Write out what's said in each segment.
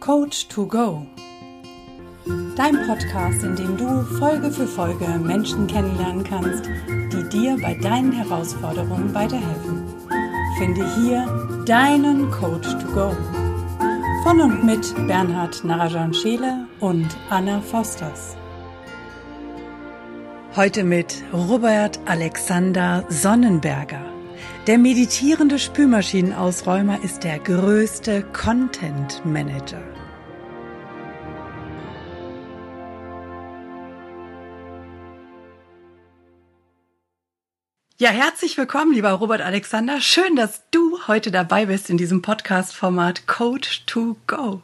Coach to Go. Dein Podcast, in dem du Folge für Folge Menschen kennenlernen kannst, die dir bei deinen Herausforderungen weiterhelfen. Finde hier deinen Coach to Go. Von und mit Bernhard Narajan Scheele und Anna Fosters. Heute mit Robert Alexander Sonnenberger. Der meditierende Spülmaschinenausräumer ist der größte Content Manager. Ja, herzlich willkommen, lieber Robert Alexander. Schön, dass du heute dabei bist in diesem Podcast-Format Coach to Go.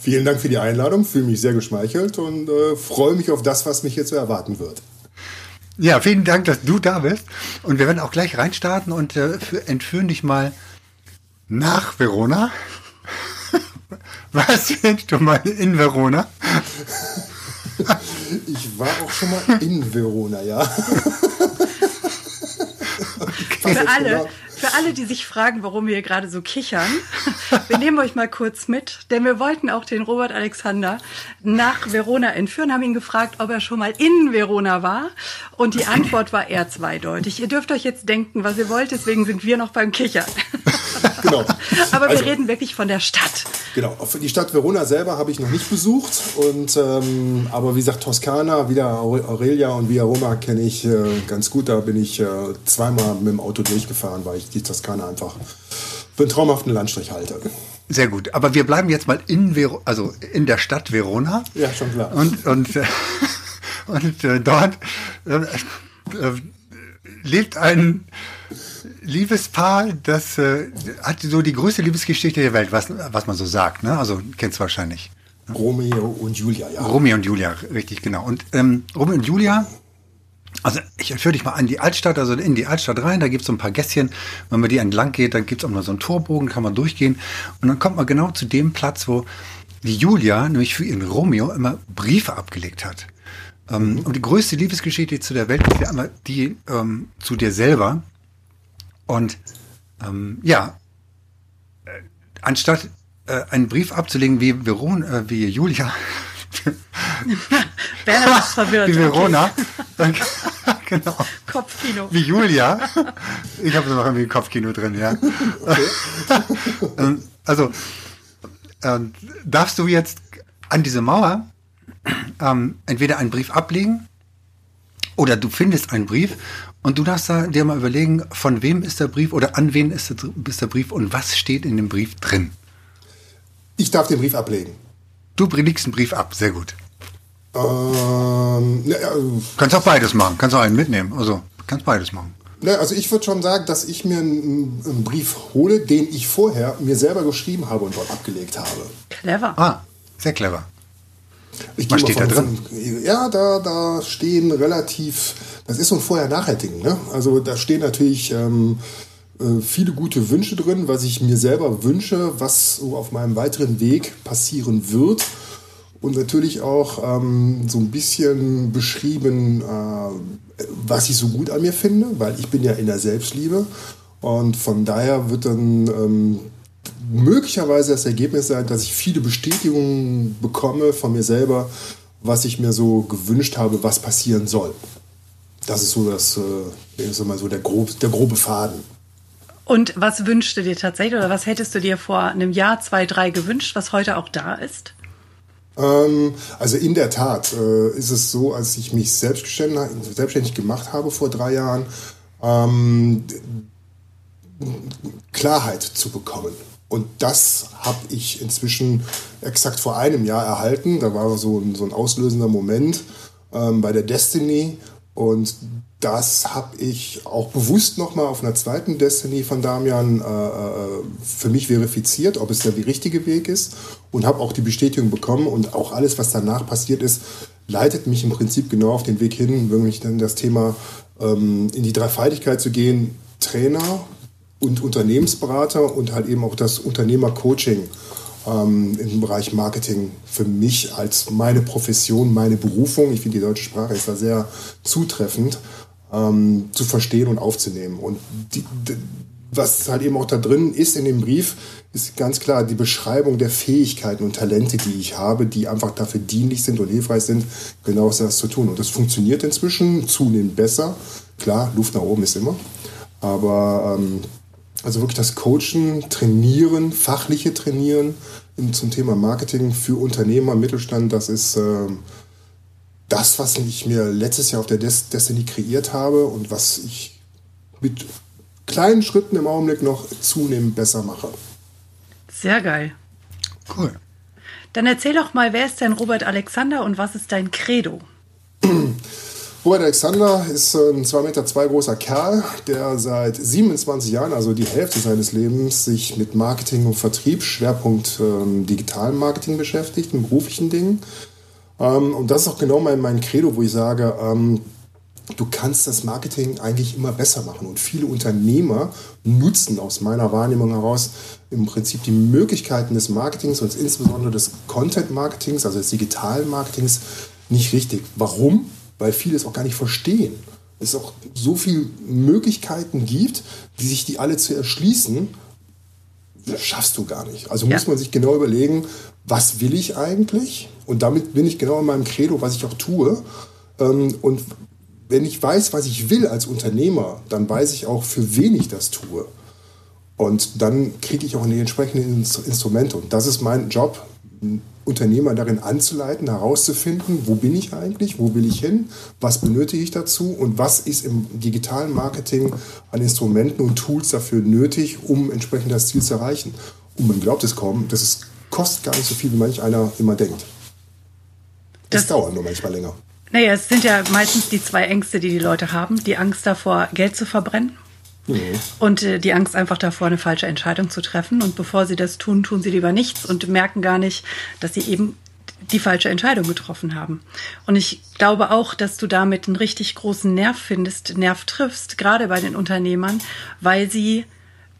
Vielen Dank für die Einladung, fühle mich sehr geschmeichelt und äh, freue mich auf das, was mich jetzt erwarten wird. Ja, vielen Dank, dass du da bist. Und wir werden auch gleich reinstarten und äh, entführen dich mal nach Verona. Was willst du mal in Verona? Ich war auch schon mal in Verona, ja. Für alle. Für alle, die sich fragen, warum wir hier gerade so kichern, wir nehmen euch mal kurz mit, denn wir wollten auch den Robert Alexander nach Verona entführen, haben ihn gefragt, ob er schon mal in Verona war und die Antwort war eher zweideutig. Ihr dürft euch jetzt denken, was ihr wollt, deswegen sind wir noch beim Kichern. Genau. Aber wir also, reden wirklich von der Stadt. Genau. Die Stadt Verona selber habe ich noch nicht besucht. Und, ähm, aber wie gesagt, Toskana, wieder Aurelia und Via Roma kenne ich äh, ganz gut. Da bin ich äh, zweimal mit dem Auto durchgefahren, weil ich die Toskana einfach für einen traumhaften Landstrich halte. Sehr gut. Aber wir bleiben jetzt mal in, Ver also in der Stadt Verona. Ja, schon klar. Und, und, äh, und äh, dort äh, äh lebt ein Liebespaar, das äh, hat so die größte Liebesgeschichte der Welt, was, was man so sagt. Ne? Also kennst du wahrscheinlich. Romeo und Julia, ja. Romeo und Julia, richtig, genau. Und ähm, Romeo und Julia, also ich führe dich mal an die Altstadt, also in die Altstadt rein, da gibt es so ein paar Gässchen. Wenn man die entlang geht, dann gibt es auch mal so einen Torbogen, kann man durchgehen. Und dann kommt man genau zu dem Platz, wo die Julia nämlich für ihren Romeo immer Briefe abgelegt hat. Ähm, mhm. Und die größte Liebesgeschichte zu der Welt ist ja immer die ähm, zu dir selber. Und ähm, ja, äh, anstatt äh, einen Brief abzulegen wie, Veron, äh, wie Julia. Wie Verona. Okay. genau. Kopfkino. Wie Julia. Ich habe noch irgendwie ein Kopfkino drin, ja. Okay. Ähm, also, ähm, darfst du jetzt an diese Mauer ähm, entweder einen Brief ablegen oder du findest einen Brief und du darfst da dir mal überlegen, von wem ist der Brief oder an wen ist der, ist der Brief und was steht in dem Brief drin. Ich darf den Brief ablegen. Du legst einen Brief ab, sehr gut. Ähm, ne, äh, kannst auch beides machen, kannst auch einen mitnehmen. Also kannst beides machen. Ne, also ich würde schon sagen, dass ich mir einen, einen, Brief hole, den ich vorher mir selber geschrieben habe und dort abgelegt habe. Clever. Ah, sehr clever. Ich Was steht von, da drin? Von, ja, da, da stehen relativ, das ist so ein Vorher-Nachher-Ding. Ne? Also da stehen natürlich ähm, äh, viele gute Wünsche drin, was ich mir selber wünsche, was so auf meinem weiteren Weg passieren wird. Und natürlich auch ähm, so ein bisschen beschrieben, äh, was ich so gut an mir finde, weil ich bin ja in der Selbstliebe. Und von daher wird dann ähm, möglicherweise das Ergebnis sein, dass ich viele Bestätigungen bekomme von mir selber, was ich mir so gewünscht habe, was passieren soll. Das ist so das, äh, ist mal so der, grob, der grobe Faden. Und was wünschst du dir tatsächlich oder was hättest du dir vor einem Jahr, zwei, drei gewünscht, was heute auch da ist? Ähm, also in der Tat äh, ist es so, als ich mich selbstständig, selbstständig gemacht habe vor drei Jahren, ähm, Klarheit zu bekommen. Und das habe ich inzwischen exakt vor einem Jahr erhalten. Da war so ein, so ein auslösender Moment ähm, bei der Destiny. Und das habe ich auch bewusst nochmal auf einer zweiten Destiny von Damian äh, äh, für mich verifiziert, ob es der richtige Weg ist. Und habe auch die Bestätigung bekommen. Und auch alles, was danach passiert ist, leitet mich im Prinzip genau auf den Weg hin, wirklich dann das Thema ähm, in die Dreifaltigkeit zu gehen. Trainer, und Unternehmensberater und halt eben auch das Unternehmercoaching ähm, im Bereich Marketing für mich als meine Profession, meine Berufung, ich finde die deutsche Sprache ist da sehr zutreffend, ähm, zu verstehen und aufzunehmen. Und die, die, was halt eben auch da drin ist in dem Brief, ist ganz klar die Beschreibung der Fähigkeiten und Talente, die ich habe, die einfach dafür dienlich sind und hilfreich sind, genau das zu tun. Und das funktioniert inzwischen zunehmend besser. Klar, Luft nach oben ist immer. Aber ähm, also wirklich das Coachen, Trainieren, fachliche Trainieren zum Thema Marketing für Unternehmer, Mittelstand, das ist äh, das, was ich mir letztes Jahr auf der Destiny kreiert habe und was ich mit kleinen Schritten im Augenblick noch zunehmend besser mache. Sehr geil. Cool. Dann erzähl doch mal, wer ist denn Robert Alexander und was ist dein Credo? Robert Alexander ist ein 2,2 Meter zwei großer Kerl, der seit 27 Jahren, also die Hälfte seines Lebens, sich mit Marketing und Vertrieb, Schwerpunkt ähm, digitalen Marketing beschäftigt, in beruflichen Dingen. Ähm, und das ist auch genau mein, mein Credo, wo ich sage, ähm, du kannst das Marketing eigentlich immer besser machen. Und viele Unternehmer nutzen aus meiner Wahrnehmung heraus im Prinzip die Möglichkeiten des Marketings und insbesondere des Content-Marketings, also des digitalen Marketings, nicht richtig. Warum? Weil viele es auch gar nicht verstehen. Es auch so viele Möglichkeiten gibt, die sich die alle zu erschließen, schaffst du gar nicht. Also ja. muss man sich genau überlegen, was will ich eigentlich? Und damit bin ich genau in meinem Credo, was ich auch tue. Ähm, und wenn ich weiß, was ich will als Unternehmer, dann weiß ich auch, für wen ich das tue. Und dann kriege ich auch die entsprechenden Instrumente. Und das ist mein Job, Unternehmer darin anzuleiten, herauszufinden, wo bin ich eigentlich, wo will ich hin, was benötige ich dazu und was ist im digitalen Marketing an Instrumenten und Tools dafür nötig, um entsprechend das Ziel zu erreichen. Und man glaubt es kaum, das ist, kostet gar nicht so viel, wie manch einer immer denkt. Das, das dauert nur manchmal länger. Naja, es sind ja meistens die zwei Ängste, die die Leute haben. Die Angst davor, Geld zu verbrennen. Mhm. Und äh, die Angst einfach davor, eine falsche Entscheidung zu treffen. Und bevor sie das tun, tun sie lieber nichts und merken gar nicht, dass sie eben die falsche Entscheidung getroffen haben. Und ich glaube auch, dass du damit einen richtig großen Nerv findest, Nerv triffst, gerade bei den Unternehmern, weil sie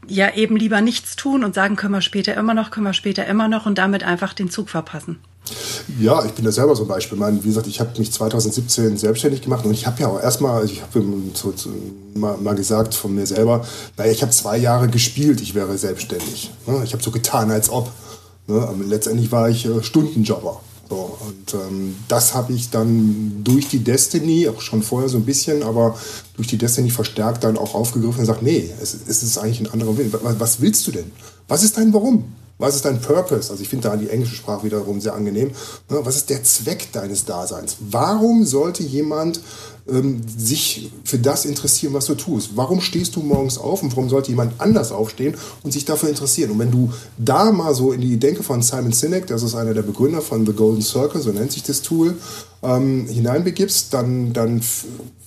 ja eben lieber nichts tun und sagen, können wir später immer noch, können wir später immer noch und damit einfach den Zug verpassen. Ja, ich bin da selber so ein Beispiel. Meine, wie gesagt, ich habe mich 2017 selbstständig gemacht und ich habe ja auch erstmal, also ich habe mal, mal, gesagt von mir selber, naja, ich habe zwei Jahre gespielt, ich wäre selbstständig. Ne? Ich habe so getan, als ob. Ne? Aber letztendlich war ich äh, Stundenjobber. Und ähm, das habe ich dann durch die Destiny, auch schon vorher so ein bisschen, aber durch die Destiny verstärkt dann auch aufgegriffen und gesagt, nee, es, ist eigentlich ein anderer Willen. Was willst du denn? Was ist dein Warum? Was ist dein Purpose? Also ich finde da die englische Sprache wiederum sehr angenehm. Ne, was ist der Zweck deines Daseins? Warum sollte jemand ähm, sich für das interessieren, was du tust? Warum stehst du morgens auf und warum sollte jemand anders aufstehen und sich dafür interessieren? Und wenn du da mal so in die Denke von Simon Sinek, das ist einer der Begründer von The Golden Circle, so nennt sich das Tool, ähm, hineinbegibst, dann, dann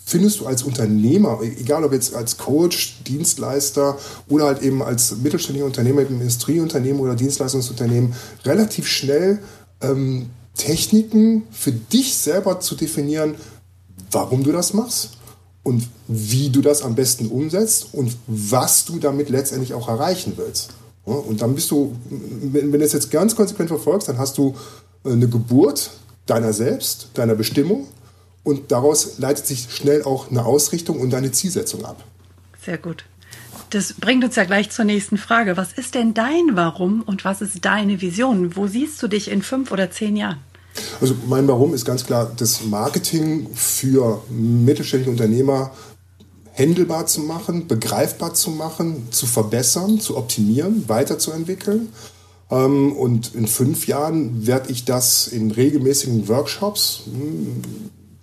findest du als Unternehmer, egal ob jetzt als Coach, Dienstleister oder halt eben als mittelständiger Unternehmer im Industrieunternehmen oder Dienstleistungsunternehmen, relativ schnell ähm, Techniken für dich selber zu definieren, warum du das machst und wie du das am besten umsetzt und was du damit letztendlich auch erreichen willst. und dann bist du, wenn, wenn du das jetzt ganz konsequent verfolgst, dann hast du äh, eine Geburt deiner selbst, deiner Bestimmung und daraus leitet sich schnell auch eine Ausrichtung und eine Zielsetzung ab. Sehr gut. Das bringt uns ja gleich zur nächsten Frage. Was ist denn dein Warum und was ist deine Vision? Wo siehst du dich in fünf oder zehn Jahren? Also mein Warum ist ganz klar, das Marketing für mittelständische Unternehmer händelbar zu machen, begreifbar zu machen, zu verbessern, zu optimieren, weiterzuentwickeln. Ähm, und in fünf Jahren werde ich das in regelmäßigen Workshops hm,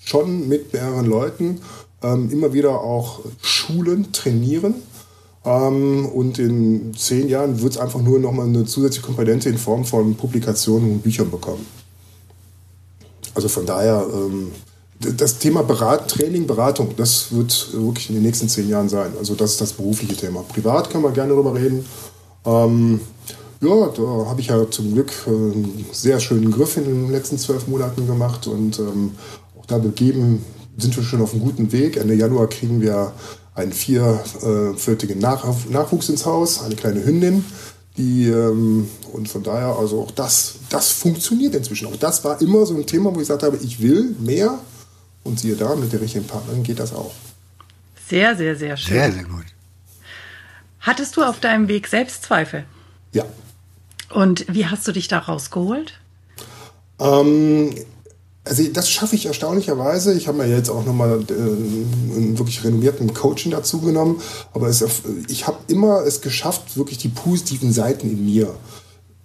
schon mit mehreren Leuten ähm, immer wieder auch schulen, trainieren. Ähm, und in zehn Jahren wird es einfach nur nochmal eine zusätzliche Komponente in Form von Publikationen und Büchern bekommen. Also von daher, ähm, das Thema Berat, Training, Beratung, das wird wirklich in den nächsten zehn Jahren sein. Also das ist das berufliche Thema. Privat können wir gerne darüber reden. Ähm, ja, da habe ich ja zum Glück einen sehr schönen Griff in den letzten zwölf Monaten gemacht und ähm, auch da begeben sind wir schon auf einem guten Weg. Ende Januar kriegen wir einen vierviertigen Nach Nachwuchs ins Haus, eine kleine Hündin. Die, ähm, und von daher, also auch das, das funktioniert inzwischen. Auch das war immer so ein Thema, wo ich gesagt habe, ich will mehr. Und siehe da, mit der richtigen Partnerin geht das auch. Sehr, sehr, sehr schön. Sehr, sehr gut. Hattest du auf deinem Weg Selbstzweifel? Ja. Und wie hast du dich da rausgeholt? Ähm, also das schaffe ich erstaunlicherweise. Ich habe mir jetzt auch nochmal äh, einen wirklich renommierten Coaching dazu genommen. Aber es, ich habe immer es geschafft, wirklich die positiven Seiten in mir,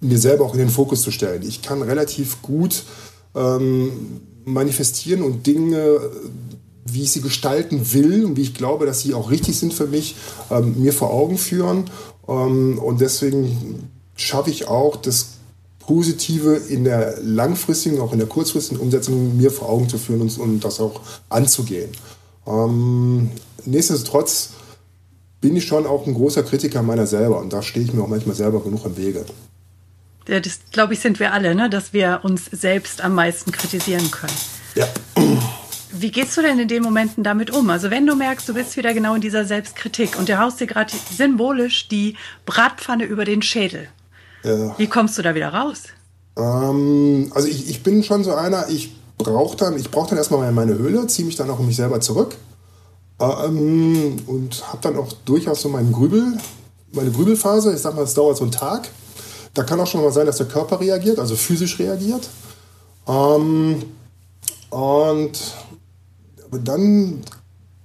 mir selber auch in den Fokus zu stellen. Ich kann relativ gut ähm, manifestieren und Dinge, wie ich sie gestalten will und wie ich glaube, dass sie auch richtig sind für mich, ähm, mir vor Augen führen. Ähm, und deswegen schaffe ich auch das Positive in der langfristigen, auch in der kurzfristigen Umsetzung mir vor Augen zu führen und, und das auch anzugehen. Ähm, nichtsdestotrotz bin ich schon auch ein großer Kritiker meiner selber und da stehe ich mir auch manchmal selber genug im Wege. Ja, das glaube ich sind wir alle, ne? dass wir uns selbst am meisten kritisieren können. Ja. Wie gehst du denn in den Momenten damit um? Also wenn du merkst, du bist wieder genau in dieser Selbstkritik und du haust dir gerade symbolisch die Bratpfanne über den Schädel. Ja. Wie kommst du da wieder raus? Ähm, also ich, ich bin schon so einer, ich brauche dann, ich brauche dann erstmal meine Höhle, ziehe mich dann auch um mich selber zurück ähm, und habe dann auch durchaus so meinen Grübel, meine Grübelphase. Ich sag mal, es dauert so einen Tag. Da kann auch schon mal sein, dass der Körper reagiert, also physisch reagiert. Ähm, und dann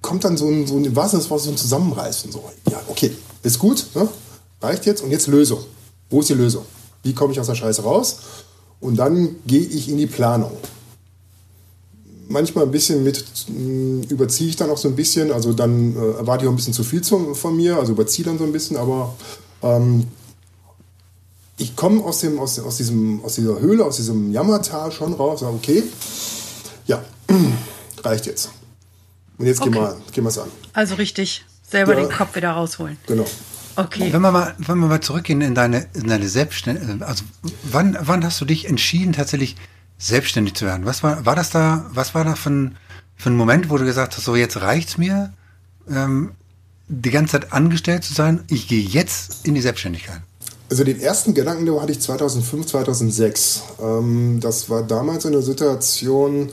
kommt dann so ein, so ein, was ist, was so ein Zusammenreißen. So, ja, okay, ist gut, ne? reicht jetzt und jetzt Lösung. Wo ist die Lösung? Wie komme ich aus der Scheiße raus? Und dann gehe ich in die Planung. Manchmal ein bisschen mit, mh, überziehe ich dann auch so ein bisschen, also dann äh, erwarte ich auch ein bisschen zu viel zu, von mir, also überziehe dann so ein bisschen, aber ähm, ich komme aus, dem, aus, aus, diesem, aus dieser Höhle, aus diesem Jammertal schon raus, sage, okay, ja, reicht jetzt. Und jetzt okay. gehen wir es an. Also richtig, selber ja, den Kopf wieder rausholen. Genau. Okay. Wenn wir mal, wenn wir mal zurückgehen in deine, in deine Selbstständigkeit, also wann, wann hast du dich entschieden, tatsächlich selbstständig zu werden? Was war, war das da, was war da für ein, für ein Moment, wo du gesagt hast, so jetzt reicht's mir, ähm, die ganze Zeit angestellt zu sein, ich gehe jetzt in die Selbstständigkeit? Also den ersten Gedanken den hatte ich 2005, 2006. Ähm, das war damals eine Situation,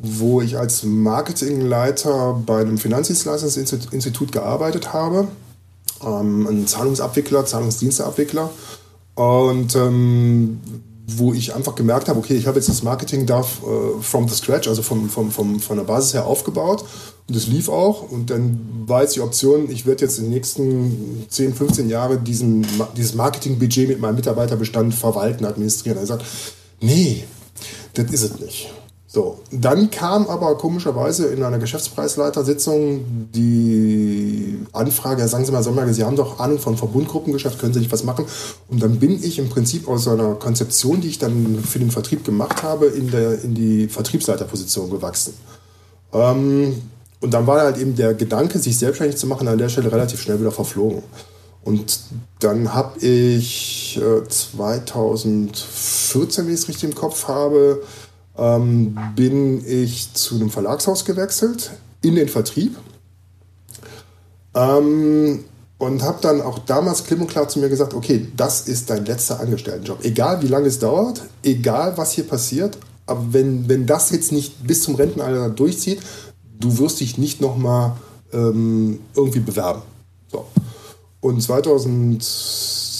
wo ich als Marketingleiter bei einem Finanzdienstleistungsinstitut gearbeitet habe ähm, ein Zahlungsabwickler, Zahlungsdiensteabwickler. Und ähm, wo ich einfach gemerkt habe, okay, ich habe jetzt das Marketing da äh, from the scratch, also vom, vom, vom, von der Basis her aufgebaut. Und es lief auch. Und dann war jetzt die Option, ich werde jetzt in den nächsten 10, 15 Jahren diesen, dieses Marketingbudget mit meinem Mitarbeiterbestand verwalten, administrieren. Er sagt, nee, das ist es nicht. So, dann kam aber komischerweise in einer Geschäftspreisleitersitzung die Anfrage, sagen Sie mal, Sommer, Sie haben doch Ahnung von Verbundgruppengeschäft, können Sie nicht was machen? Und dann bin ich im Prinzip aus einer Konzeption, die ich dann für den Vertrieb gemacht habe, in, der, in die Vertriebsleiterposition gewachsen. Ähm, und dann war halt eben der Gedanke, sich selbstständig zu machen, an der Stelle relativ schnell wieder verflogen. Und dann habe ich äh, 2014, wenn ich es richtig im Kopf habe, ähm, bin ich zu einem Verlagshaus gewechselt, in den Vertrieb. Ähm, und habe dann auch damals klipp und klar zu mir gesagt, okay, das ist dein letzter Angestelltenjob. Egal wie lange es dauert, egal was hier passiert, aber wenn, wenn das jetzt nicht bis zum Rentenalter durchzieht, du wirst dich nicht nochmal ähm, irgendwie bewerben. So. Und 2000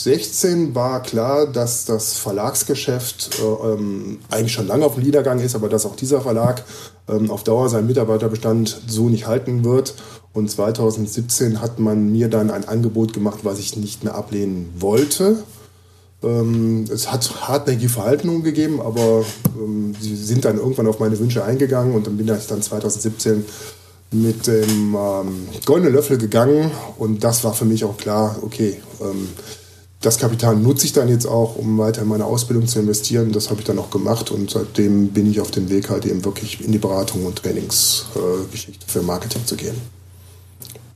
2016 war klar, dass das Verlagsgeschäft äh, ähm, eigentlich schon lange auf dem Niedergang ist, aber dass auch dieser Verlag ähm, auf Dauer seinen Mitarbeiterbestand so nicht halten wird. Und 2017 hat man mir dann ein Angebot gemacht, was ich nicht mehr ablehnen wollte. Ähm, es hat hartnäckige Verhaltenungen gegeben, aber ähm, sie sind dann irgendwann auf meine Wünsche eingegangen und dann bin ich dann 2017 mit dem ähm, goldenen Löffel gegangen und das war für mich auch klar, okay, ähm, das Kapital nutze ich dann jetzt auch, um weiter in meine Ausbildung zu investieren. Das habe ich dann auch gemacht und seitdem bin ich auf dem Weg, halt eben wirklich in die Beratung und Trainingsgeschichte äh, für Marketing zu gehen.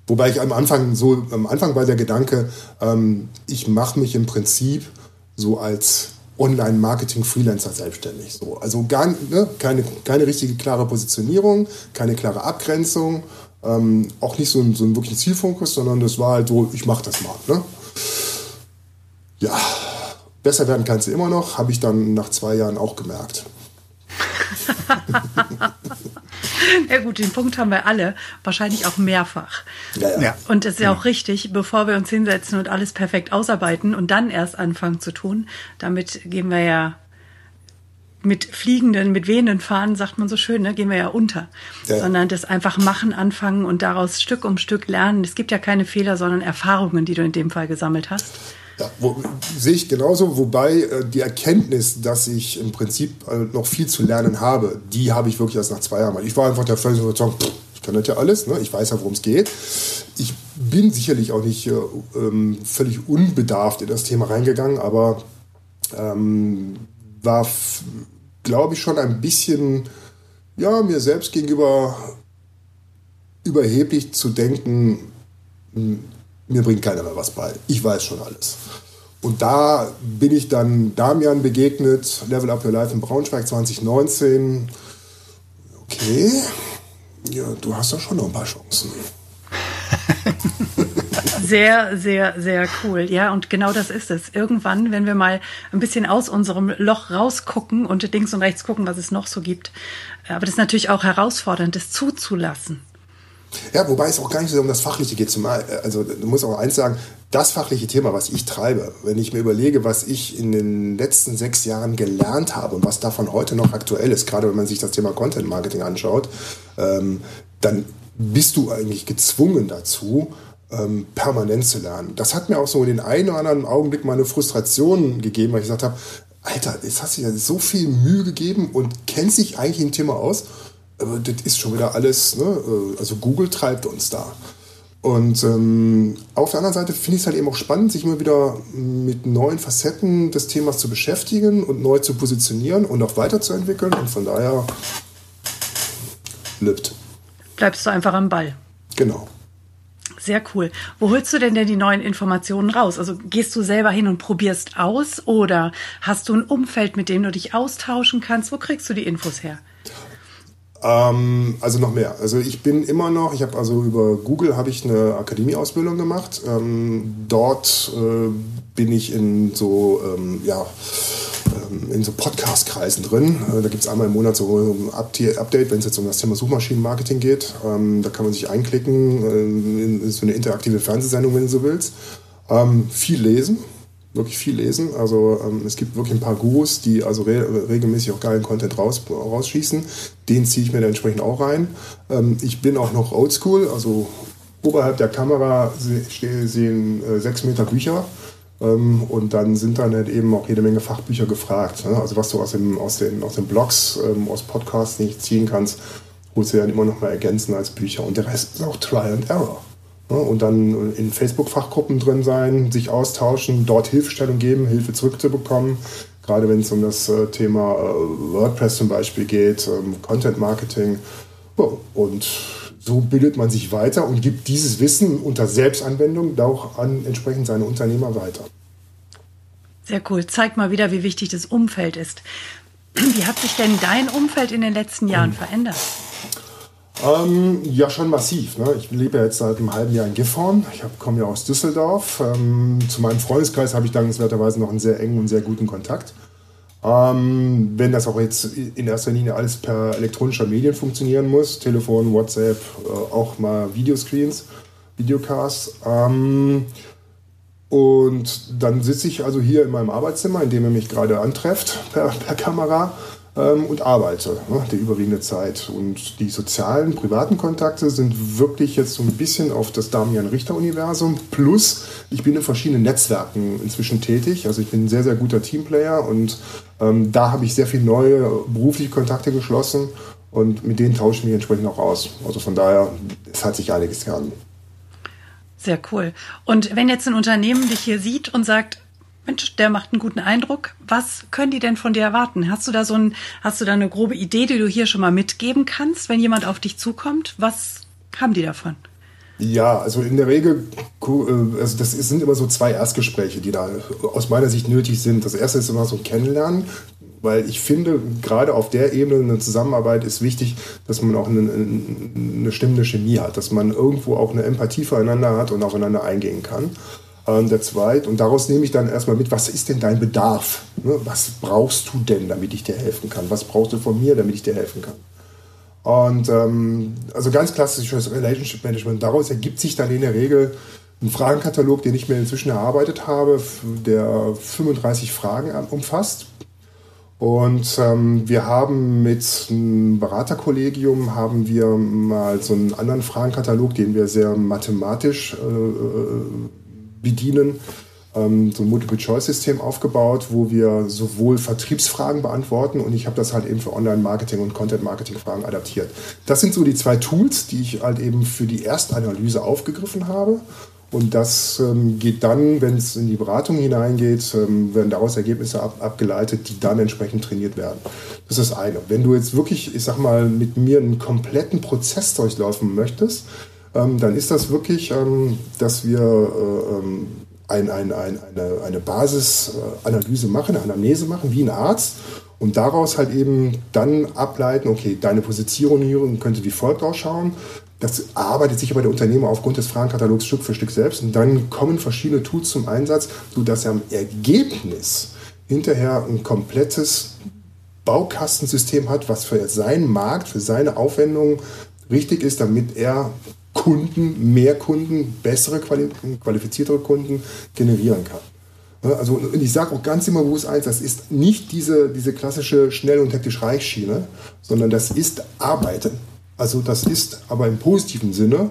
Wobei ich am Anfang so, am Anfang war der Gedanke, ähm, ich mache mich im Prinzip so als Online-Marketing-Freelancer selbstständig. So. Also gar, ne, keine, keine richtige klare Positionierung, keine klare Abgrenzung, ähm, auch nicht so ein, so ein wirklichen Zielfokus, sondern das war halt so, ich mache das mal. Ne? Ja, besser werden kannst du immer noch, habe ich dann nach zwei Jahren auch gemerkt. Ja gut, den Punkt haben wir alle, wahrscheinlich auch mehrfach. Ja, ja. Und es ist ja auch richtig, bevor wir uns hinsetzen und alles perfekt ausarbeiten und dann erst anfangen zu tun, damit gehen wir ja mit fliegenden, mit wehenden Fahnen, sagt man so schön, ne, gehen wir ja unter. Ja. Sondern das einfach machen, anfangen und daraus Stück um Stück lernen. Es gibt ja keine Fehler, sondern Erfahrungen, die du in dem Fall gesammelt hast. Ja, wo, sehe ich genauso, wobei äh, die Erkenntnis, dass ich im Prinzip äh, noch viel zu lernen habe, die habe ich wirklich erst nach zwei Jahren. Ich war einfach der völlig Überzeugung, ich kann das ja alles, ne? ich weiß ja, worum es geht. Ich bin sicherlich auch nicht äh, ähm, völlig unbedarft in das Thema reingegangen, aber ähm, war, glaube ich, schon ein bisschen, ja, mir selbst gegenüber überheblich zu denken, hm, mir bringt keiner mehr was bei. Ich weiß schon alles. Und da bin ich dann Damian begegnet, Level Up Your Life in Braunschweig 2019. Okay, ja, du hast doch schon noch ein paar Chancen. Sehr, sehr, sehr cool. Ja, und genau das ist es. Irgendwann, wenn wir mal ein bisschen aus unserem Loch rausgucken und links und rechts gucken, was es noch so gibt. Aber das ist natürlich auch herausfordernd, das zuzulassen. Ja, wobei es auch gar nicht so um das Fachliche geht. Zumal, also du musst auch eins sagen, das fachliche Thema, was ich treibe, wenn ich mir überlege, was ich in den letzten sechs Jahren gelernt habe und was davon heute noch aktuell ist, gerade wenn man sich das Thema Content Marketing anschaut, ähm, dann bist du eigentlich gezwungen dazu, ähm, permanent zu lernen. Das hat mir auch so in den einen oder anderen Augenblick meine Frustration gegeben, weil ich gesagt habe, Alter, jetzt hast du ja so viel Mühe gegeben und kennst dich eigentlich im Thema aus, aber das ist schon wieder alles, ne? äh, also Google treibt uns da. Und ähm, auf der anderen Seite finde ich es halt eben auch spannend, sich immer wieder mit neuen Facetten des Themas zu beschäftigen und neu zu positionieren und auch weiterzuentwickeln. Und von daher lübt. Bleibst du einfach am Ball. Genau. Sehr cool. Wo holst du denn denn die neuen Informationen raus? Also gehst du selber hin und probierst aus oder hast du ein Umfeld, mit dem du dich austauschen kannst? Wo kriegst du die Infos her? Ähm, also noch mehr. Also ich bin immer noch, ich habe also über Google habe ich eine Akademieausbildung gemacht. Ähm, dort äh, bin ich in so, ähm, ja, ähm, in so Podcast-Kreisen drin. Äh, da gibt es einmal im Monat so ein Update, wenn es jetzt um das Thema Suchmaschinenmarketing geht. Ähm, da kann man sich einklicken, äh, in so eine interaktive Fernsehsendung, wenn du so willst. Ähm, viel lesen, wirklich viel lesen. Also ähm, es gibt wirklich ein paar Gurus, die also re regelmäßig auch geilen Content raus, rausschießen. Den ziehe ich mir dann entsprechend auch rein. Ähm, ich bin auch noch oldschool, also oberhalb der Kamera sehen äh, sechs Meter Bücher. Ähm, und dann sind dann halt eben auch jede Menge Fachbücher gefragt. Ne? Also was du aus, dem, aus, den, aus den Blogs, ähm, aus Podcasts nicht ziehen kannst, holst du dann immer noch mal ergänzen als Bücher. Und der Rest ist auch Trial and Error. Ne? Und dann in Facebook-Fachgruppen drin sein, sich austauschen, dort Hilfestellung geben, Hilfe zurückzubekommen. Gerade wenn es um das äh, Thema äh, WordPress zum Beispiel geht, ähm, Content Marketing. Und so bildet man sich weiter und gibt dieses Wissen unter Selbstanwendung auch an entsprechend seine Unternehmer weiter. Sehr cool. Zeig mal wieder, wie wichtig das Umfeld ist. Wie hat sich denn dein Umfeld in den letzten Jahren verändert? Ähm, ja, schon massiv. Ne? Ich lebe jetzt seit einem halben Jahr in Gifhorn. Ich komme ja aus Düsseldorf. Ähm, zu meinem Freundeskreis habe ich dankenswerterweise noch einen sehr engen und sehr guten Kontakt. Ähm, wenn das auch jetzt in erster Linie alles per elektronischer Medien funktionieren muss, Telefon, WhatsApp, äh, auch mal Videoscreens, Videocasts. Ähm, und dann sitze ich also hier in meinem Arbeitszimmer, in dem ihr mich gerade antrefft per, per Kamera und arbeite ne, die überwiegende Zeit. Und die sozialen, privaten Kontakte sind wirklich jetzt so ein bisschen auf das Damian-Richter-Universum. Plus, ich bin in verschiedenen Netzwerken inzwischen tätig. Also ich bin ein sehr, sehr guter Teamplayer und ähm, da habe ich sehr viele neue berufliche Kontakte geschlossen und mit denen tausche ich mich entsprechend auch aus. Also von daher, es hat sich einiges getan. Sehr cool. Und wenn jetzt ein Unternehmen dich hier sieht und sagt, Mensch, der macht einen guten Eindruck. Was können die denn von dir erwarten? Hast du da so ein, hast du da eine grobe Idee, die du hier schon mal mitgeben kannst, wenn jemand auf dich zukommt? Was haben die davon? Ja, also in der Regel, äh, also das sind immer so zwei Erstgespräche, die da aus meiner Sicht nötig sind. Das erste ist immer so ein Kennenlernen, weil ich finde, gerade auf der Ebene eine Zusammenarbeit ist wichtig, dass man auch eine, eine stimmende Chemie hat, dass man irgendwo auch eine Empathie füreinander hat und aufeinander eingehen kann. Der zweite, und daraus nehme ich dann erstmal mit, was ist denn dein Bedarf? Ne? Was brauchst du denn, damit ich dir helfen kann? Was brauchst du von mir, damit ich dir helfen kann? Und ähm, also ganz klassisches Relationship Management. Daraus ergibt sich dann in der Regel ein Fragenkatalog, den ich mir inzwischen erarbeitet habe, der 35 Fragen umfasst. Und ähm, wir haben mit einem Beraterkollegium haben wir mal so einen anderen Fragenkatalog, den wir sehr mathematisch äh, äh bedienen, ähm, so ein Multiple-Choice-System aufgebaut, wo wir sowohl Vertriebsfragen beantworten und ich habe das halt eben für Online-Marketing und Content-Marketing-Fragen adaptiert. Das sind so die zwei Tools, die ich halt eben für die Erstanalyse aufgegriffen habe. Und das ähm, geht dann, wenn es in die Beratung hineingeht, ähm, werden daraus Ergebnisse ab, abgeleitet, die dann entsprechend trainiert werden. Das ist das eine. Wenn du jetzt wirklich, ich sag mal, mit mir einen kompletten Prozess durchlaufen möchtest, ähm, dann ist das wirklich, ähm, dass wir äh, ähm, ein, ein, ein, eine, eine Basisanalyse machen, eine Anamnese machen, wie ein Arzt und daraus halt eben dann ableiten, okay, deine Positionierung könnte wie folgt ausschauen. Das arbeitet sich aber der Unternehmer aufgrund des Fragenkatalogs Stück für Stück selbst und dann kommen verschiedene Tools zum Einsatz, sodass er am Ergebnis hinterher ein komplettes Baukastensystem hat, was für seinen Markt, für seine Aufwendungen richtig ist, damit er Kunden, mehr Kunden, bessere, qualifiziertere Kunden generieren kann. Also und ich sage auch ganz immer bewusst eins, das ist nicht diese, diese klassische schnell und hektisch Reichschiene, sondern das ist Arbeiten. Also das ist aber im positiven Sinne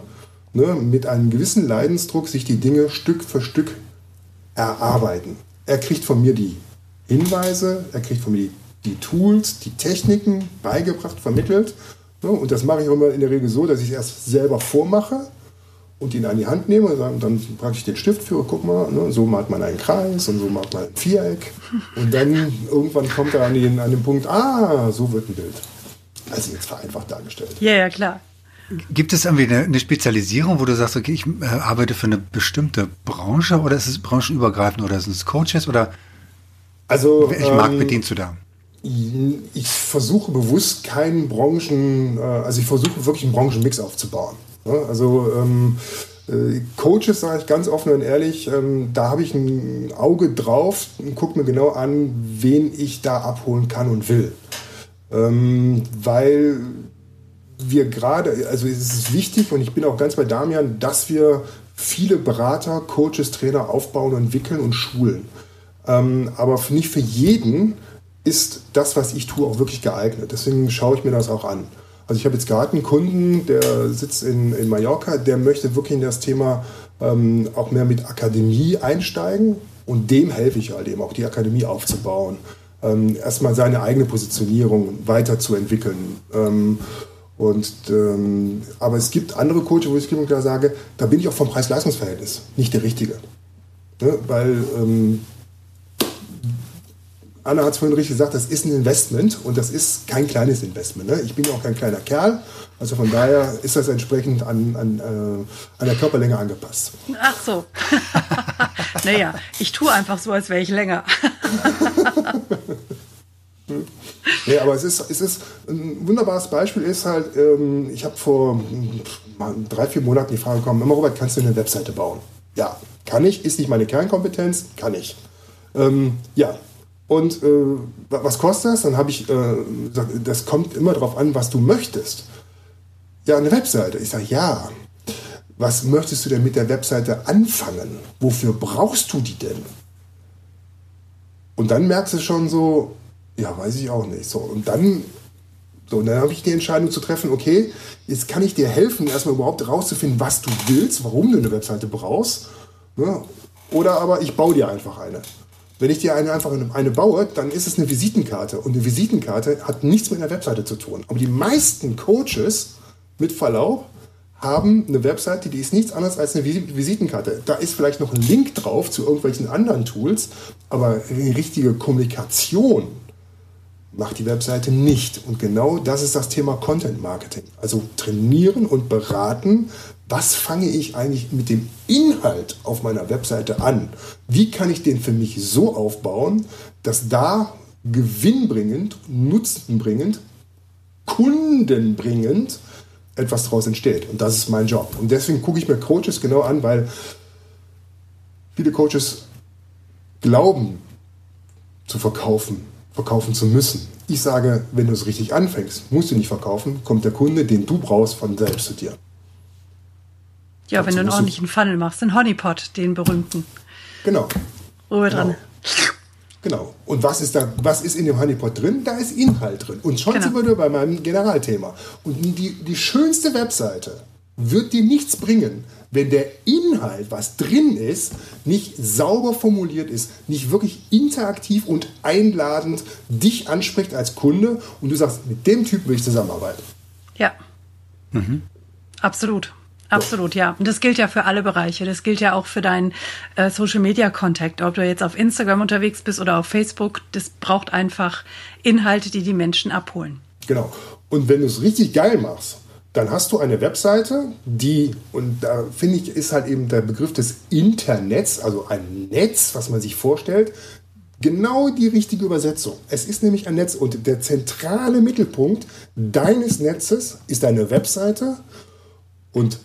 ne, mit einem gewissen Leidensdruck sich die Dinge Stück für Stück erarbeiten. Er kriegt von mir die Hinweise, er kriegt von mir die, die Tools, die Techniken beigebracht, vermittelt und das mache ich immer in der Regel so, dass ich es erst selber vormache und ihn an die Hand nehme und dann praktisch den Stift führe, guck mal, ne, so macht man einen Kreis und so macht man ein Viereck. Und dann irgendwann kommt er an den, an den Punkt, ah, so wird ein Bild. Also jetzt vereinfacht dargestellt. Ja, ja, klar. Gibt es irgendwie eine, eine, Spezialisierung, wo du sagst, okay, ich äh, arbeite für eine bestimmte Branche oder ist es branchenübergreifend oder sind es Coaches oder also, welchen ähm, Markt bedienst du da? Ich versuche bewusst keinen Branchen, äh, also ich versuche wirklich einen Branchenmix aufzubauen. Also ähm, äh, Coaches, sage ich ganz offen und ehrlich, ähm, da habe ich ein Auge drauf und gucke mir genau an, wen ich da abholen kann und will. Ähm, weil wir gerade, also es ist wichtig und ich bin auch ganz bei Damian, dass wir viele Berater, Coaches, Trainer aufbauen, entwickeln und schulen. aber nicht für jeden ist das, was ich tue, auch wirklich geeignet. Deswegen schaue ich mir das auch an. Also ich habe jetzt gerade einen Kunden, der sitzt in, in Mallorca, der möchte wirklich in das Thema ähm, auch mehr mit Akademie einsteigen und dem helfe ich halt eben auch die Akademie aufzubauen. Ähm, erstmal seine eigene Positionierung weiterzuentwickeln. Ähm, und, ähm, aber es gibt andere Coaches, wo ich klipp und klar sage, da bin ich auch vom Preis-Leistungs-Verhältnis nicht der Richtige. Ne? Weil ähm, Anna hat es vorhin richtig gesagt, das ist ein Investment und das ist kein kleines Investment. Ne? Ich bin ja auch kein kleiner Kerl, also von daher ist das entsprechend an, an, äh, an der Körperlänge angepasst. Ach so. naja, ich tue einfach so, als wäre ich länger. nee, aber es ist, es ist ein wunderbares Beispiel ist halt, ähm, ich habe vor drei, vier Monaten die Frage bekommen, immer Robert, kannst du eine Webseite bauen? Ja, kann ich, ist nicht meine Kernkompetenz, kann ich. Ähm, ja, und äh, was kostet das? Dann habe ich äh, gesagt, das kommt immer darauf an, was du möchtest. Ja, eine Webseite. Ich sage, ja. Was möchtest du denn mit der Webseite anfangen? Wofür brauchst du die denn? Und dann merkst du schon so, ja, weiß ich auch nicht. So, und dann, so, dann habe ich die Entscheidung zu treffen, okay, jetzt kann ich dir helfen, erstmal überhaupt herauszufinden, was du willst, warum du eine Webseite brauchst. Ne? Oder aber ich baue dir einfach eine. Wenn ich dir eine, einfach eine baue, dann ist es eine Visitenkarte. Und eine Visitenkarte hat nichts mit einer Webseite zu tun. Aber die meisten Coaches, mit Verlaub, haben eine Webseite, die ist nichts anderes als eine Visitenkarte. Da ist vielleicht noch ein Link drauf zu irgendwelchen anderen Tools, aber eine richtige Kommunikation macht die Webseite nicht. Und genau das ist das Thema Content Marketing. Also trainieren und beraten, was fange ich eigentlich mit dem Inhalt auf meiner Webseite an? Wie kann ich den für mich so aufbauen, dass da gewinnbringend, nutzenbringend, kundenbringend etwas daraus entsteht. Und das ist mein Job. Und deswegen gucke ich mir Coaches genau an, weil viele Coaches glauben zu verkaufen, verkaufen zu müssen. Ich sage, wenn du es richtig anfängst, musst du nicht verkaufen, kommt der Kunde, den du brauchst, von selbst zu dir. Ja, wenn du einen ordentlichen Funnel machst, den Honeypot, den berühmten. Genau. Ruhe dran. Genau. genau. Und was ist da, was ist in dem Honeypot drin? Da ist Inhalt drin. Und schon genau. sind wir bei meinem Generalthema. Und die, die schönste Webseite wird dir nichts bringen, wenn der Inhalt, was drin ist, nicht sauber formuliert ist, nicht wirklich interaktiv und einladend dich anspricht als Kunde und du sagst, mit dem Typ will ich zusammenarbeiten. Ja. Mhm. Absolut. Absolut, ja. Und das gilt ja für alle Bereiche. Das gilt ja auch für deinen äh, Social Media Contact. Ob du jetzt auf Instagram unterwegs bist oder auf Facebook, das braucht einfach Inhalte, die die Menschen abholen. Genau. Und wenn du es richtig geil machst, dann hast du eine Webseite, die, und da finde ich, ist halt eben der Begriff des Internets, also ein Netz, was man sich vorstellt, genau die richtige Übersetzung. Es ist nämlich ein Netz und der zentrale Mittelpunkt deines Netzes ist deine Webseite und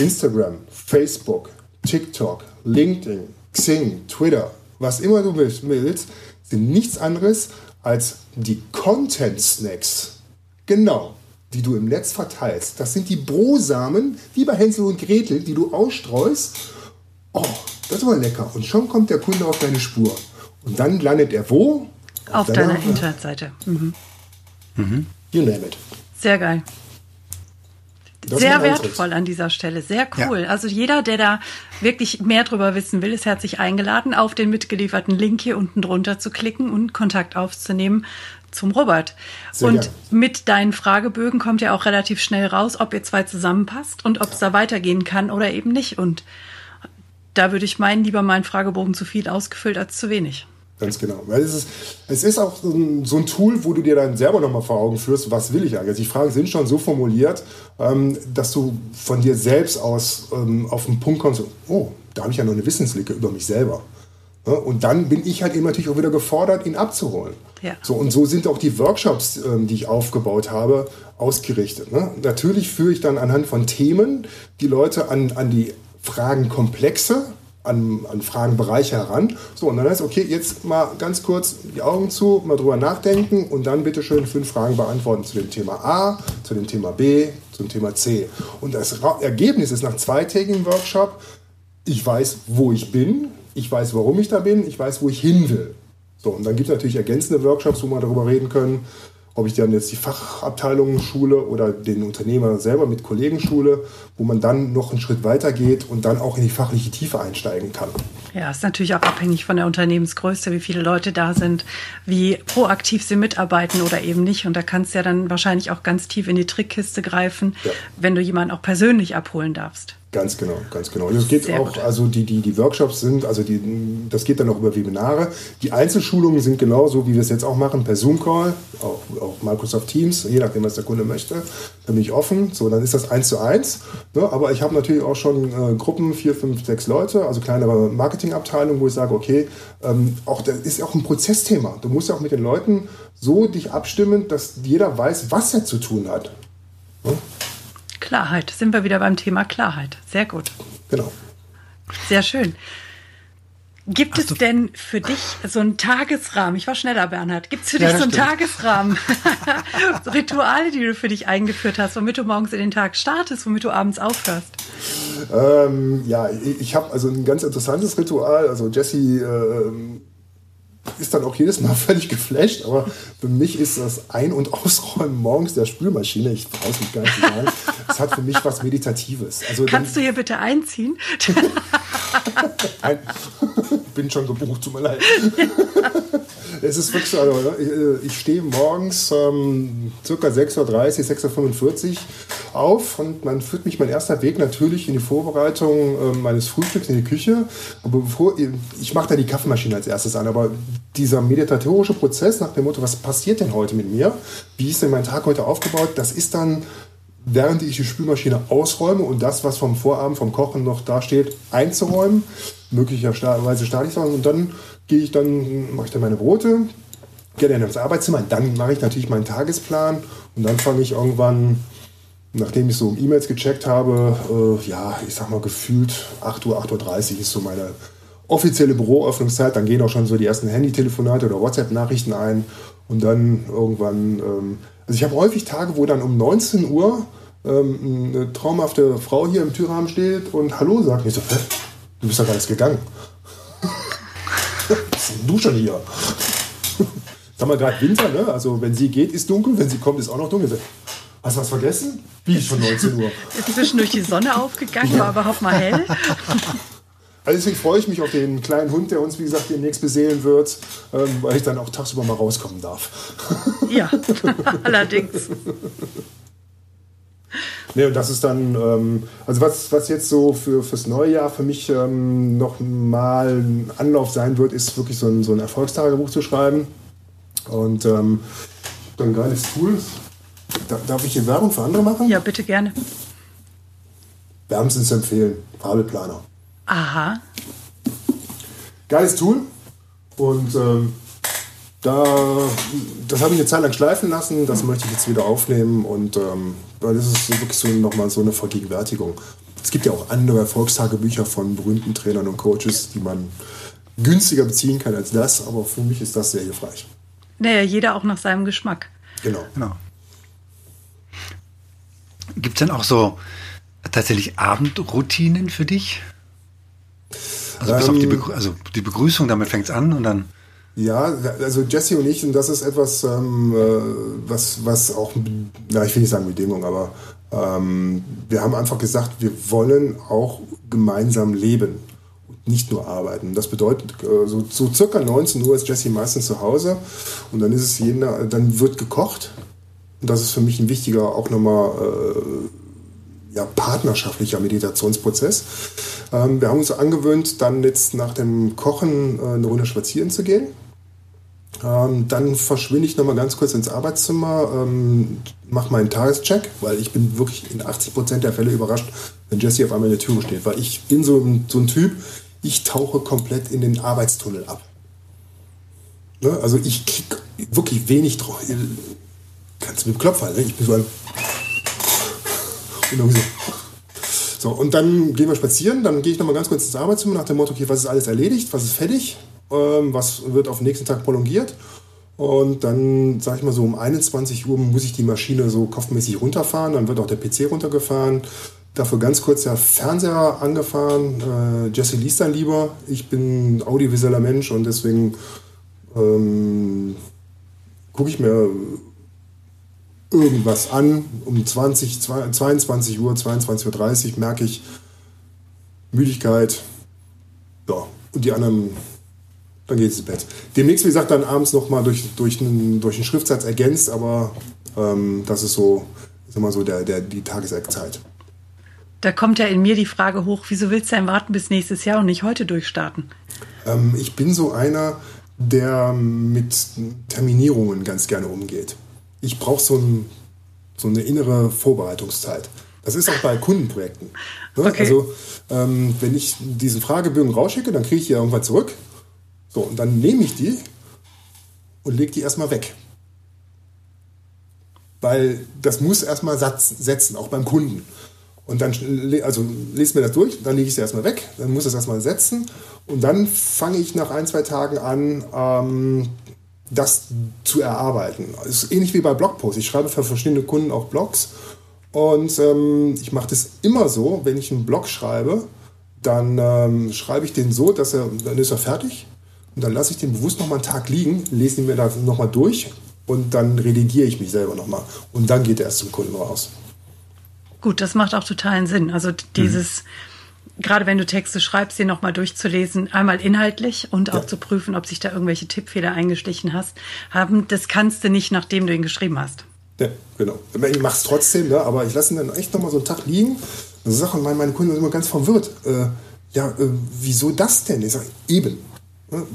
Instagram, Facebook, TikTok, LinkedIn, Xing, Twitter, was immer du willst, sind nichts anderes als die Content Snacks. Genau, die du im Netz verteilst. Das sind die Brosamen, wie bei Hänsel und Gretel, die du ausstreust. Oh, das war lecker. Und schon kommt der Kunde auf deine Spur. Und dann landet er wo? Auf, auf deiner, deiner Internetseite. Mhm. Mhm. You name it. Sehr geil. Das sehr wertvoll an dieser Stelle, sehr cool. Ja. Also jeder, der da wirklich mehr drüber wissen will, ist herzlich eingeladen, auf den mitgelieferten Link hier unten drunter zu klicken und Kontakt aufzunehmen zum Robert. Sehr und gern. mit deinen Fragebögen kommt ja auch relativ schnell raus, ob ihr zwei zusammenpasst und ob es da weitergehen kann oder eben nicht. Und da würde ich meinen, lieber meinen Fragebogen zu viel ausgefüllt als zu wenig. Ganz genau. Weil es ist, es ist auch so ein, so ein Tool, wo du dir dann selber nochmal vor Augen führst, was will ich eigentlich. Also die Fragen sind schon so formuliert, ähm, dass du von dir selbst aus ähm, auf den Punkt kommst, oh, da habe ich ja noch eine Wissenslücke über mich selber. Ja, und dann bin ich halt eben natürlich auch wieder gefordert, ihn abzuholen. Ja. So, und so sind auch die Workshops, ähm, die ich aufgebaut habe, ausgerichtet. Ne? Natürlich führe ich dann anhand von Themen die Leute an, an die Fragenkomplexe, an, an Fragenbereiche heran. So, und dann heißt okay, jetzt mal ganz kurz die Augen zu, mal drüber nachdenken und dann bitte schön fünf Fragen beantworten zu dem Thema A, zu dem Thema B, zum Thema C. Und das Ergebnis ist nach zweitägigen Workshop, ich weiß, wo ich bin, ich weiß, warum ich da bin, ich weiß, wo ich hin will. So, und dann gibt es natürlich ergänzende Workshops, wo wir darüber reden können, ob ich dann jetzt die Fachabteilungen schule oder den Unternehmer selber mit Kollegen schule, wo man dann noch einen Schritt weiter geht und dann auch in die fachliche Tiefe einsteigen kann. Ja, ist natürlich auch abhängig von der Unternehmensgröße, wie viele Leute da sind, wie proaktiv sie mitarbeiten oder eben nicht. Und da kannst du ja dann wahrscheinlich auch ganz tief in die Trickkiste greifen, ja. wenn du jemanden auch persönlich abholen darfst. Ganz genau, ganz genau. Das geht Sehr auch, gut. also die, die, die Workshops sind, also die, das geht dann auch über Webinare. Die Einzelschulungen sind genauso, wie wir es jetzt auch machen, per Zoom-Call, auch, auch Microsoft Teams, je nachdem, was der Kunde möchte. Da bin ich offen. So, dann ist das eins zu eins. Ne? Aber ich habe natürlich auch schon äh, Gruppen, vier, fünf, sechs Leute, also kleinere Marketingabteilungen, wo ich sage, okay, ähm, auch das ist auch ein Prozessthema. Du musst ja auch mit den Leuten so dich abstimmen, dass jeder weiß, was er zu tun hat. Ne? Klarheit. Sind wir wieder beim Thema Klarheit. Sehr gut. Genau. Sehr schön. Gibt Hast es denn für dich so einen Tagesrahmen? Ich war schneller, Bernhard. Gibt es für ja, dich so einen stimmt. Tagesrahmen? so Rituale, die du für dich eingeführt hast, womit du morgens in den Tag startest, womit du abends aufhörst? Ähm, ja, ich habe also ein ganz interessantes Ritual. Also Jesse äh, ist dann auch jedes Mal völlig geflasht, aber für mich ist das Ein- und Ausräumen morgens der Spülmaschine, ich traue es mich gar nicht zu sagen, das hat für mich was Meditatives. Also Kannst dann, du hier bitte einziehen? Nein, bin schon gebucht, tut mir leid. es ist wirklich so, also, ich, äh, ich stehe morgens ähm, circa 6.30 Uhr, 6.45 Uhr auf und man führt mich mein erster Weg natürlich in die Vorbereitung äh, meines Frühstücks in die Küche. Aber bevor ich mache da die Kaffeemaschine als erstes an, aber dieser meditatorische Prozess nach dem Motto, was passiert denn heute mit mir? Wie ist denn mein Tag heute aufgebaut? Das ist dann während ich die Spülmaschine ausräume und das, was vom Vorabend, vom Kochen noch dasteht, einzuräumen. Möglicherweise starte ich und dann gehe ich dann, mache ich dann meine Brote, gehe dann ins Arbeitszimmer, dann mache ich natürlich meinen Tagesplan und dann fange ich irgendwann, nachdem ich so E-Mails gecheckt habe, äh, ja, ich sag mal gefühlt 8 Uhr, 8.30 Uhr ist so meine offizielle Büroöffnungszeit, dann gehen auch schon so die ersten Handy-Telefonate oder WhatsApp-Nachrichten ein und dann irgendwann, ähm, also ich habe häufig Tage, wo dann um 19 Uhr ähm, eine traumhafte Frau hier im Türrahmen steht und Hallo sagt. Ich so, du bist doch gar nicht gegangen. Was ist denn du schon hier? Sag mal, gerade Winter, ne? Also wenn sie geht, ist dunkel, wenn sie kommt, ist auch noch dunkel. Hast du was vergessen? Wie schon 19 Uhr? Ist zwischendurch die Sonne aufgegangen, war überhaupt mal hell? Also deswegen freue ich mich auf den kleinen Hund, der uns, wie gesagt, demnächst beseelen wird, ähm, weil ich dann auch tagsüber mal rauskommen darf. Ja, allerdings. Nee, und das ist dann, ähm, also was, was jetzt so für, fürs neue Jahr für mich ähm, noch mal ein Anlauf sein wird, ist wirklich so ein, so ein Erfolgstagebuch zu schreiben. Und ähm, dann ein geiles Tool. Da, darf ich hier Werbung für andere machen? Ja, bitte gerne. Wärmstens empfehlen. Fabelplaner. Aha. Geiles Tool. Und ähm, da, das habe ich eine Zeit lang schleifen lassen, das möchte ich jetzt wieder aufnehmen und ähm, das ist wirklich so nochmal so eine Vergegenwärtigung. Es gibt ja auch andere Erfolgstagebücher von berühmten Trainern und Coaches, die man günstiger beziehen kann als das, aber für mich ist das sehr hilfreich. Naja, jeder auch nach seinem Geschmack. Genau. genau. Gibt es denn auch so tatsächlich Abendroutinen für dich? Also, bis ähm, auf die, ähm, Begrü also die Begrüßung, damit fängt es an und dann. Ja, also Jesse und ich, und das ist etwas, ähm, äh, was, was auch, na, ich will nicht sagen Bedingung, aber ähm, wir haben einfach gesagt, wir wollen auch gemeinsam leben und nicht nur arbeiten. Das bedeutet, äh, so, so circa 19 Uhr ist Jesse meistens zu Hause und dann ist es jeden, dann wird gekocht. Und das ist für mich ein wichtiger, auch nochmal äh, ja, partnerschaftlicher Meditationsprozess. Ähm, wir haben uns angewöhnt, dann jetzt nach dem Kochen äh, eine Runde spazieren zu gehen. Ähm, dann verschwinde ich nochmal ganz kurz ins Arbeitszimmer, ähm, mache meinen Tagescheck, weil ich bin wirklich in 80% der Fälle überrascht, wenn Jesse auf einmal in der Tür steht. Weil ich bin so, so ein Typ, ich tauche komplett in den Arbeitstunnel ab. Ne? Also ich krieg wirklich wenig drauf. Kannst du mit dem Klopf halten, ne? Ich bin so ein... Und so. So, und dann gehen wir spazieren, dann gehe ich nochmal ganz kurz ins Arbeitszimmer nach dem Motto, okay, was ist alles erledigt, was ist fertig, was wird auf den nächsten Tag prolongiert. Und dann, sage ich mal so, um 21 Uhr muss ich die Maschine so kopfmäßig runterfahren. Dann wird auch der PC runtergefahren. Dafür ganz kurz der Fernseher angefahren. Äh, Jesse liest dann lieber. Ich bin audiovisueller Mensch und deswegen ähm, gucke ich mir irgendwas an. Um 20, 22 Uhr, 22.30 Uhr merke ich Müdigkeit. Ja, und die anderen dann geht es ins Bett. Demnächst, wie gesagt, dann abends nochmal durch, durch, einen, durch einen Schriftsatz ergänzt, aber ähm, das ist so, sag mal so der, der, die Tageseckzeit. Da kommt ja in mir die Frage hoch, wieso willst du denn warten bis nächstes Jahr und nicht heute durchstarten? Ähm, ich bin so einer, der mit Terminierungen ganz gerne umgeht. Ich brauche so, ein, so eine innere Vorbereitungszeit. Das ist auch bei Kundenprojekten. Ne? Okay. Also, ähm, wenn ich diesen Fragebögen rausschicke, dann kriege ich die irgendwann zurück. So, und dann nehme ich die und lege die erstmal weg. Weil das muss erstmal setzen, auch beim Kunden. Und dann, also lese mir das durch, dann lege ich es erstmal weg, dann muss es erstmal setzen und dann fange ich nach ein, zwei Tagen an, ähm, das zu erarbeiten. Das ist ähnlich wie bei Blogposts. Ich schreibe für verschiedene Kunden auch Blogs und ähm, ich mache das immer so, wenn ich einen Blog schreibe, dann ähm, schreibe ich den so, dass er, dann ist er fertig und dann lasse ich den bewusst nochmal einen Tag liegen, lese ihn mir da nochmal durch und dann redigiere ich mich selber nochmal. Und dann geht er erst zum Kunden raus. Gut, das macht auch totalen Sinn. Also dieses, mhm. gerade wenn du Texte schreibst, sie nochmal durchzulesen, einmal inhaltlich und auch ja. zu prüfen, ob sich da irgendwelche Tippfehler eingestichen hast, haben, das kannst du nicht, nachdem du ihn geschrieben hast. Ja, genau. Ich mache es trotzdem, ne? aber ich lasse ihn dann echt nochmal so einen Tag liegen. Und Sachen, meine, meine Kunden sind immer ganz verwirrt. Äh, ja, äh, wieso das denn? Ich sage, eben,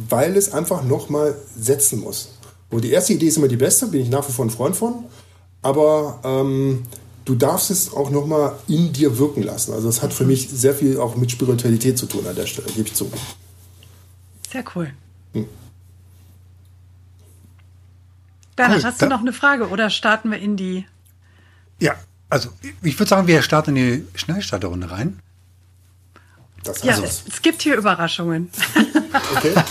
weil es einfach nochmal setzen muss. Und die erste Idee ist immer die beste, bin ich nach wie vor ein Freund von, aber ähm, du darfst es auch nochmal in dir wirken lassen. Also das hat für mich sehr viel auch mit Spiritualität zu tun an der Stelle, gebe ich zu. Sehr cool. Hm. Bernhard, cool. hast du noch eine Frage oder starten wir in die... Ja, also ich würde sagen, wir starten in die Schnellstarterrunde rein. Das Ja, also, es gibt hier Überraschungen. okay.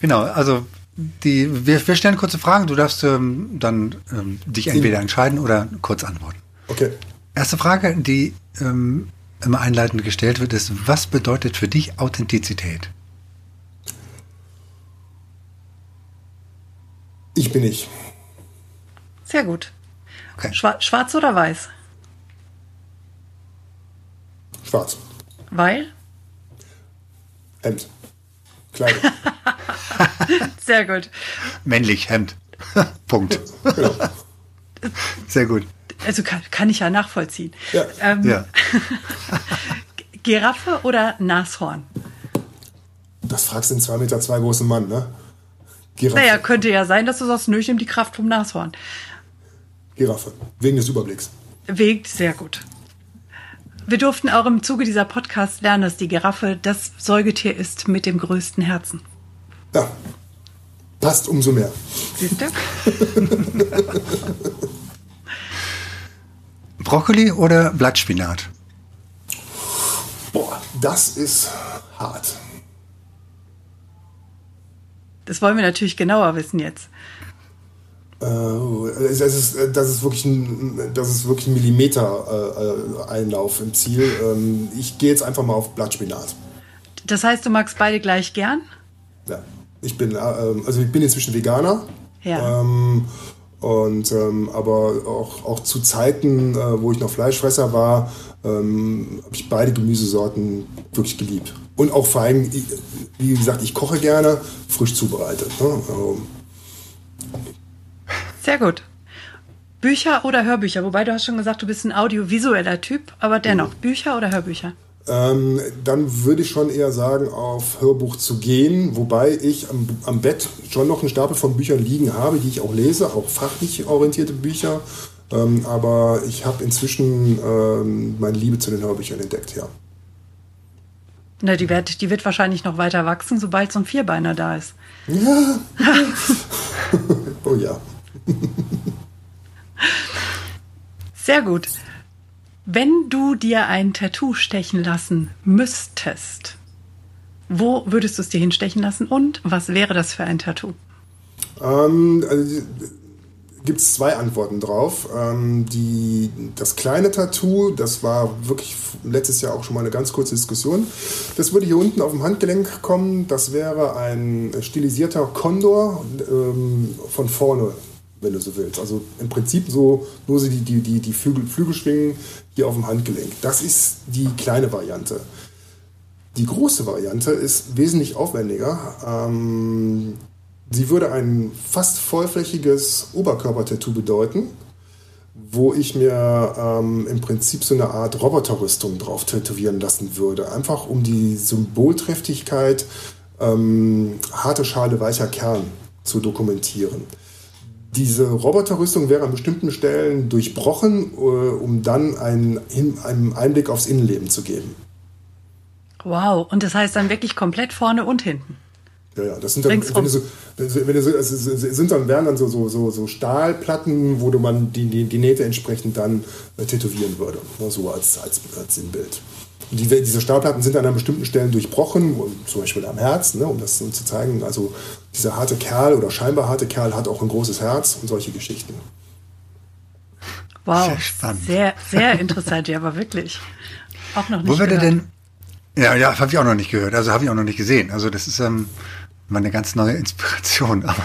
Genau, also die, wir, wir stellen kurze Fragen. Du darfst ähm, dann ähm, dich entweder entscheiden oder kurz antworten. Okay. Erste Frage, die ähm, immer einleitend gestellt wird, ist, was bedeutet für dich Authentizität? Ich bin ich. Sehr gut. Okay. Schwa schwarz oder weiß? Schwarz. Weil? Hemd. Kleidung. Sehr gut. Männlich, Hemd. Punkt. genau. Sehr gut. Also kann, kann ich ja nachvollziehen. Ja. Ähm, Ja. Giraffe oder Nashorn? Das fragst du einen 2 Meter zwei großen Mann, ne? Giraffe. Naja, könnte ja sein, dass du sagst, nö, ich nehme die Kraft vom Nashorn. Giraffe. Wegen des Überblicks. Wegt sehr gut. Wir durften auch im Zuge dieser Podcast lernen, dass die Giraffe das Säugetier ist mit dem größten Herzen. Ja. Passt umso mehr. Siehst du? Brokkoli oder Blattspinat? Boah, das ist hart. Das wollen wir natürlich genauer wissen jetzt. Äh, es ist, das, ist wirklich ein, das ist wirklich ein Millimeter äh, Einlauf im Ziel. Ähm, ich gehe jetzt einfach mal auf Blattspinat. Das heißt, du magst beide gleich gern? Ja. Ich bin, äh, also ich bin inzwischen Veganer. Ja. Ähm, und ähm, aber auch, auch zu Zeiten, äh, wo ich noch Fleischfresser war, ähm, habe ich beide Gemüsesorten wirklich geliebt. Und auch vor allem, wie gesagt, ich koche gerne, frisch zubereitet. Ne? Also, Sehr gut. Bücher oder Hörbücher? Wobei du hast schon gesagt, du bist ein audiovisueller Typ, aber dennoch, Bücher oder Hörbücher? Ähm, dann würde ich schon eher sagen, auf Hörbuch zu gehen, wobei ich am, am Bett schon noch einen Stapel von Büchern liegen habe, die ich auch lese, auch fachlich orientierte Bücher. Ähm, aber ich habe inzwischen ähm, meine Liebe zu den Hörbüchern entdeckt, ja. Na, die wird, die wird wahrscheinlich noch weiter wachsen, sobald so ein Vierbeiner da ist. Ja. oh ja. Sehr gut. Wenn du dir ein Tattoo stechen lassen müsstest, wo würdest du es dir hinstechen lassen und was wäre das für ein Tattoo? Ähm, also, Gibt es zwei Antworten drauf. Ähm, die, das kleine Tattoo, das war wirklich letztes Jahr auch schon mal eine ganz kurze Diskussion. Das würde hier unten auf dem Handgelenk kommen. Das wäre ein stilisierter Kondor ähm, von vorne, wenn du so willst. Also im Prinzip so nur so die, die, die, die Flügel, Flügelschwingen hier auf dem Handgelenk. Das ist die kleine Variante. Die große Variante ist wesentlich aufwendiger. Ähm, sie würde ein fast vollflächiges Oberkörpertattoo bedeuten, wo ich mir ähm, im Prinzip so eine Art Roboterrüstung drauf tätowieren lassen würde. Einfach um die Symbolträchtigkeit ähm, harte Schale, weicher Kern zu dokumentieren. Diese Roboterrüstung wäre an bestimmten Stellen durchbrochen, äh, um dann einen, einen Einblick aufs Innenleben zu geben. Wow, und das heißt dann wirklich komplett vorne und hinten. Ja, ja, das sind dann, Ringsrum. wenn du so, wenn du so, es sind dann, wären dann so, so, so, so Stahlplatten, wo du man die, die, die Nähte entsprechend dann äh, tätowieren würde. So als, als, als Sinnbild. Die, diese Stahlplatten sind an bestimmten Stellen durchbrochen, zum Beispiel am Herz, ne, um das so zu zeigen. Also dieser harte Kerl oder scheinbar harte Kerl hat auch ein großes Herz und solche Geschichten. Wow, Sehr spannend. sehr, sehr interessant, ja, aber wirklich. Auch noch nicht Wo würde gehört. denn. Ja, ja, habe ich auch noch nicht gehört. Also habe ich auch noch nicht gesehen. Also das ist ähm, mal eine ganz neue Inspiration, aber,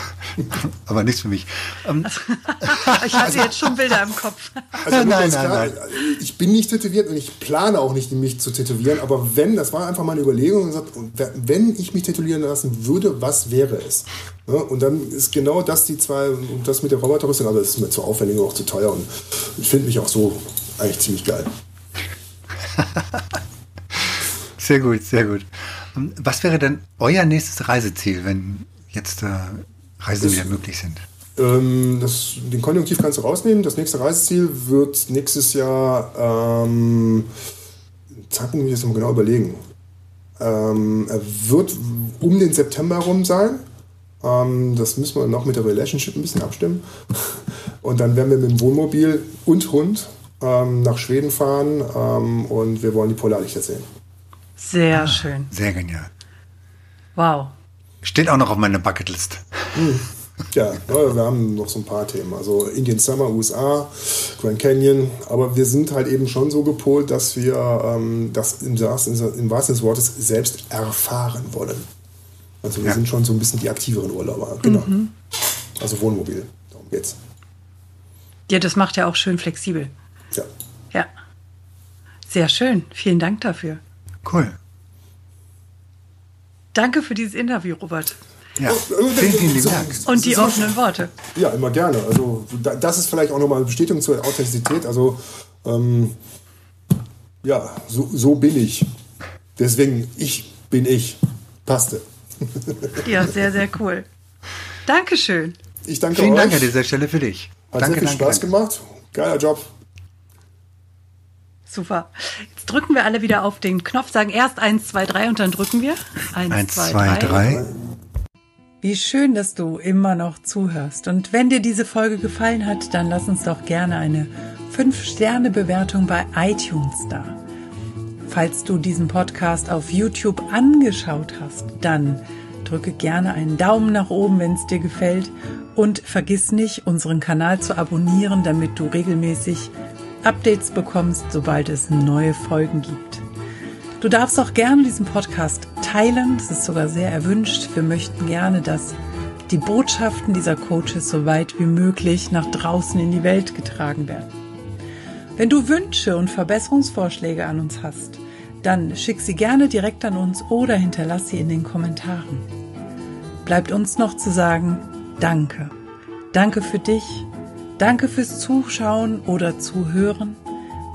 aber nichts für mich. Ähm, Ich hatte jetzt schon Bilder im Kopf. Also Nein, nein, klar, nein. Ich bin nicht tätowiert und ich plane auch nicht, mich zu tätowieren. Aber wenn, das war einfach meine Überlegung, und gesagt, wenn ich mich tätowieren lassen würde, was wäre es? Und dann ist genau das die zwei, und das mit der Roboterrüstung, aber das ist mir zu aufwendig und auch zu teuer. Und ich finde mich auch so eigentlich ziemlich geil. Sehr gut, sehr gut. Ähm, Was wäre denn euer nächstes Reiseziel, wenn jetzt äh, Reisen Das- wieder möglich sind? Ähm, das, den Konjunktiv kannst du rausnehmen. Das nächste Reiseziel wird nächstes Jahr, ähm, Zeitpunkt muss ich jetzt mal genau überlegen. Ähm, er wird um den September rum sein. Ähm, das müssen wir noch mit der Relationship ein bisschen abstimmen. Und dann werden wir mit dem Wohnmobil und Hund ähm, nach Schweden fahren ähm, und wir wollen die Polarlichter sehen. Sehr ah, schön. Sehr genial. Wow. Steht auch noch auf meiner Bucketlist. Hm. Ja, wir haben noch so ein paar Themen. Also Indian Summer, USA, Grand Canyon. Aber wir sind halt eben schon so gepolt, dass wir ähm, das im, im wahrsten des Wortes selbst erfahren wollen. Also wir ja. sind schon so ein bisschen die aktiveren Urlauber. Genau. Mhm. Also Wohnmobil. Darum geht's. Ja, das macht ja auch schön flexibel. Ja. Ja. Sehr schön. Vielen Dank dafür. Cool. Danke für dieses Interview, Robert. Ja, vielen, vielen lieben Dank. Und die offenen Worte. Ja, immer gerne. Also das ist vielleicht auch nochmal eine Bestätigung zur Authentizität. Also ähm, ja, so, so bin ich. Deswegen, ich bin ich. Passte. Ja, sehr, sehr cool. Dankeschön. Ich danke Vielen euch. Dank an dieser Stelle für dich. Hat danke, sehr viel danke, Spaß danke. gemacht. Geiler Job. Super. Jetzt drücken wir alle wieder auf den Knopf, sagen erst 1, 2, 3 und dann drücken wir. 1, 2, 3. Wie schön, dass du immer noch zuhörst. Und wenn dir diese Folge gefallen hat, dann lass uns doch gerne eine 5-Sterne-Bewertung bei iTunes da. Falls du diesen Podcast auf YouTube angeschaut hast, dann drücke gerne einen Daumen nach oben, wenn es dir gefällt. Und vergiss nicht, unseren Kanal zu abonnieren, damit du regelmäßig Updates bekommst, sobald es neue Folgen gibt. Du darfst auch gerne diesen Podcast teilen, das ist sogar sehr erwünscht. Wir möchten gerne, dass die Botschaften dieser Coaches so weit wie möglich nach draußen in die Welt getragen werden. Wenn du Wünsche und Verbesserungsvorschläge an uns hast, dann schick sie gerne direkt an uns oder hinterlass sie in den Kommentaren. Bleibt uns noch zu sagen, danke. Danke für dich Danke fürs Zuschauen oder Zuhören.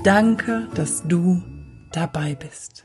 Danke, dass du dabei bist.